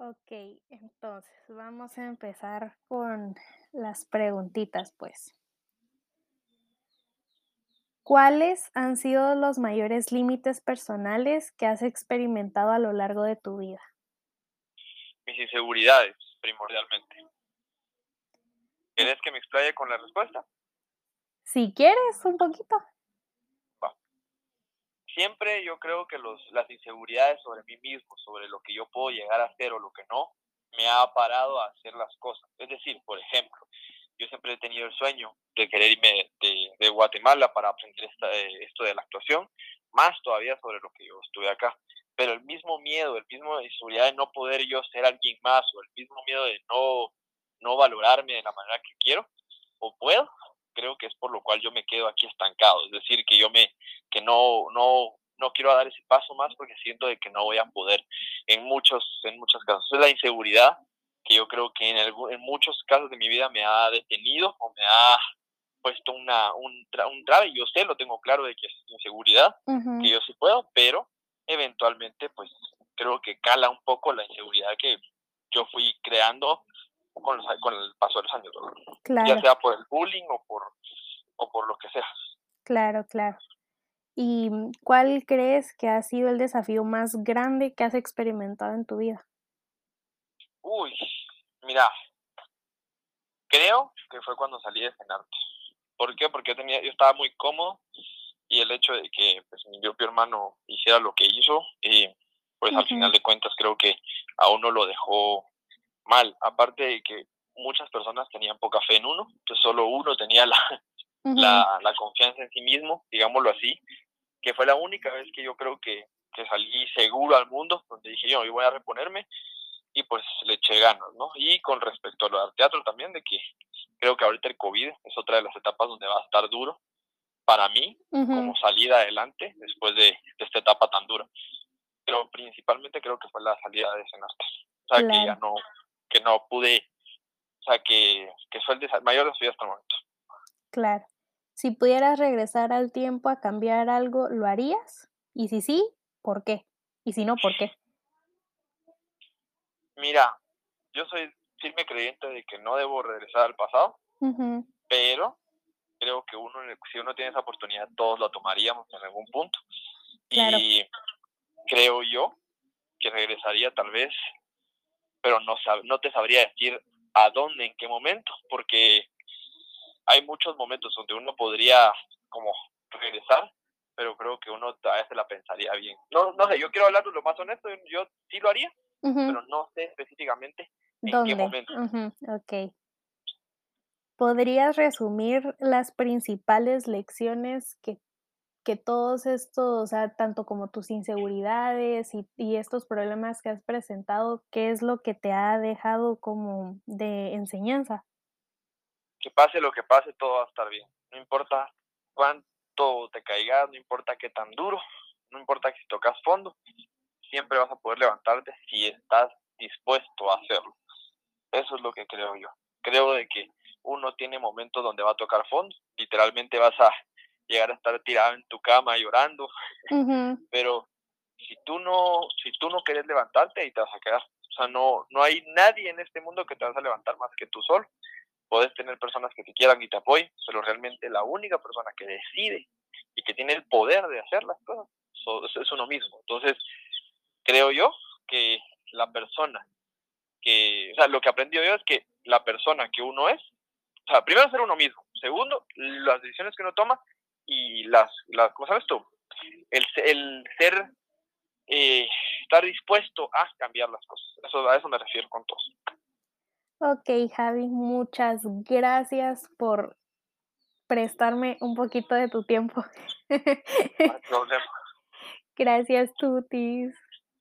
Okey, entonces, vamos a empezar con las preguntitas, pues. ¿Cuáles han sido los mayores límites personales que has experimentado a lo largo de tu vida? Mis inseguridades, primordialmente. ¿Quieres que me explaye con la respuesta? Si quieres, un poquito. Siempre yo creo que los las inseguridades sobre mí mismo, sobre lo que yo puedo llegar a hacer o lo que no, me ha parado a hacer las cosas. Es decir, por ejemplo, yo siempre he tenido el sueño de querer irme de, Guatemala para aprender eh, esto de la actuación, más todavía sobre lo que yo estuve acá. Pero el mismo miedo, el mismo inseguridad de no poder yo ser alguien más, o el mismo miedo de no, no valorarme de la manera que quiero o puedo, creo que es por lo cual yo me quedo aquí estancado. Es decir, que yo me, que no, no, no quiero dar ese paso más porque siento de que no voy a poder en muchos, en muchos casos. Es la inseguridad que yo creo que en, algún, en muchos casos de mi vida me ha detenido o me ha puesto una, un, tra un trave. Yo sé, lo tengo claro de que es inseguridad, Ujú. que yo sí puedo, pero eventualmente pues creo que cala un poco la inseguridad que yo fui creando con, los, con el paso de los años, ¿verdad? ya Claro, sea por el bullying o por, o por lo que sea. claro, claro. ¿Y, cuál crees que ha sido el desafío más grande que has experimentado en tu vida? Uy, mira, creo que fue cuando salí de Senarte. ¿Por qué? Porque yo, tenía, yo estaba muy cómodo y el hecho de que pues, mi propio hermano hiciera lo que hizo, y pues al final de cuentas creo que a uno lo dejó mal. Aparte de que muchas personas tenían poca fe en uno, entonces solo uno tenía la, la, la confianza en sí mismo, digámoslo así, que fue la única vez que yo creo que, que salí seguro al mundo, donde dije yo, yo voy a reponerme y pues le eché ganas, ¿no? Y con respecto a lo del teatro también, de que creo que ahorita el COVID es otra de las etapas donde va a estar duro para mí como salida adelante después de, de esta etapa tan dura. Pero principalmente creo que fue la salida de Senarte. O sea, que ya no, que no pude, o sea, que, que fue el mayor desafío hasta el momento. claro. Si pudieras regresar al tiempo a cambiar algo, ¿lo harías? Y si sí, ¿por qué? Y si no, ¿por qué? Mira, yo soy firme creyente de que no debo regresar al pasado, pero creo que uno, si uno tiene esa oportunidad, todos la tomaríamos en algún punto. claro, Y creo yo que regresaría tal vez, pero no, sab no te sabría decir a dónde, en qué momento, porque hay muchos momentos donde uno podría como regresar, pero creo que uno todavía se la pensaría bien. No, no sé, yo quiero hablar de lo más honesto, yo sí lo haría, pero no sé específicamente en qué ¿dónde? momento. Ujú, okey. ¿Podrías resumir las principales lecciones que que todos estos, o sea, tanto como tus inseguridades y estos problemas que has presentado, qué es lo que te ha dejado como de enseñanza? Que pase lo que pase, todo va a estar bien. No importa cuánto te caigas, no importa qué tan duro, no importa que si tocas fondo, siempre vas a poder levantarte si estás dispuesto a hacerlo. Eso es lo que creo yo. Creo de que uno tiene momentos donde va a tocar fondo, literalmente vas a llegar a estar tirado en tu cama llorando, pero si tú no, si tú no quieres levantarte, ahí te vas a quedar. O sea, no, no hay nadie en este mundo que te vas a levantar más que tú solo. Puedes tener personas que te quieran y te apoyen, pero realmente la única persona que decide y que tiene el poder de hacer las cosas so- es uno mismo. Entonces, creo yo que la persona que, o sea, lo que aprendí yo es que la persona que uno es, o sea, primero ser uno mismo, segundo, las decisiones que uno toma y las, las ¿cómo sabes tú? El, el ser, eh, estar dispuesto a cambiar las cosas. Eso, a eso me refiero con todo. okey, Javi, muchas gracias por prestarme un poquito de tu tiempo. No hay problema. Gracias, tutis.